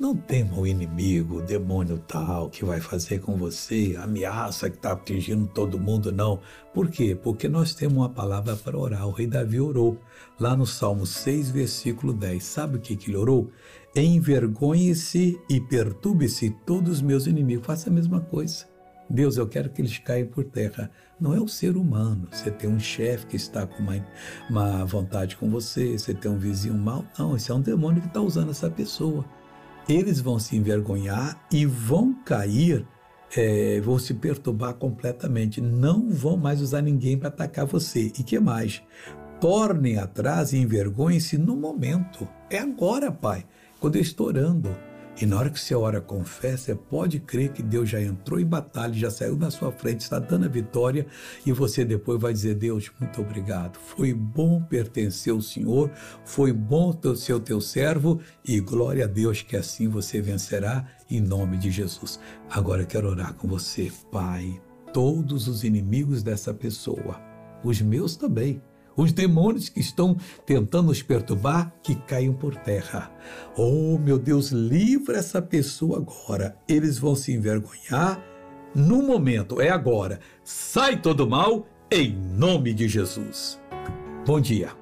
Não tema o inimigo, o demônio tal que vai fazer com você, a ameaça que está atingindo todo mundo, não. Por quê? Porque nós temos uma palavra para orar. O rei Davi orou lá no Salmo 6, versículo 10. Sabe o que, que ele orou? Envergonhe-se e perturbe-se todos os meus inimigos. Faça a mesma coisa. Deus, eu quero que eles caiam por terra. Não é o ser humano. Você tem um chefe que está com uma, uma vontade com você, você tem um vizinho mau. Não, esse é um demônio que está usando essa pessoa eles vão se envergonhar e vão cair, é, vão se perturbar completamente. Não vão mais usar ninguém para atacar você. E que mais? Tornem atrás e envergonhem-se no momento. É agora, Pai, quando eu estou orando. E na hora que você ora com fé, você pode crer que Deus já entrou em batalha, já saiu na sua frente, está dando a vitória, e você depois vai dizer: Deus, muito obrigado. Foi bom pertencer ao Senhor, foi bom ser o teu servo, e glória a Deus que assim você vencerá, em nome de Jesus. Agora quero orar com você, Pai, todos os inimigos dessa pessoa, os meus também os demônios que estão tentando nos perturbar, que caiam por terra. Oh, meu Deus, livra essa pessoa agora. Eles vão se envergonhar no momento, é agora. Sai todo mal em nome de Jesus. Bom dia.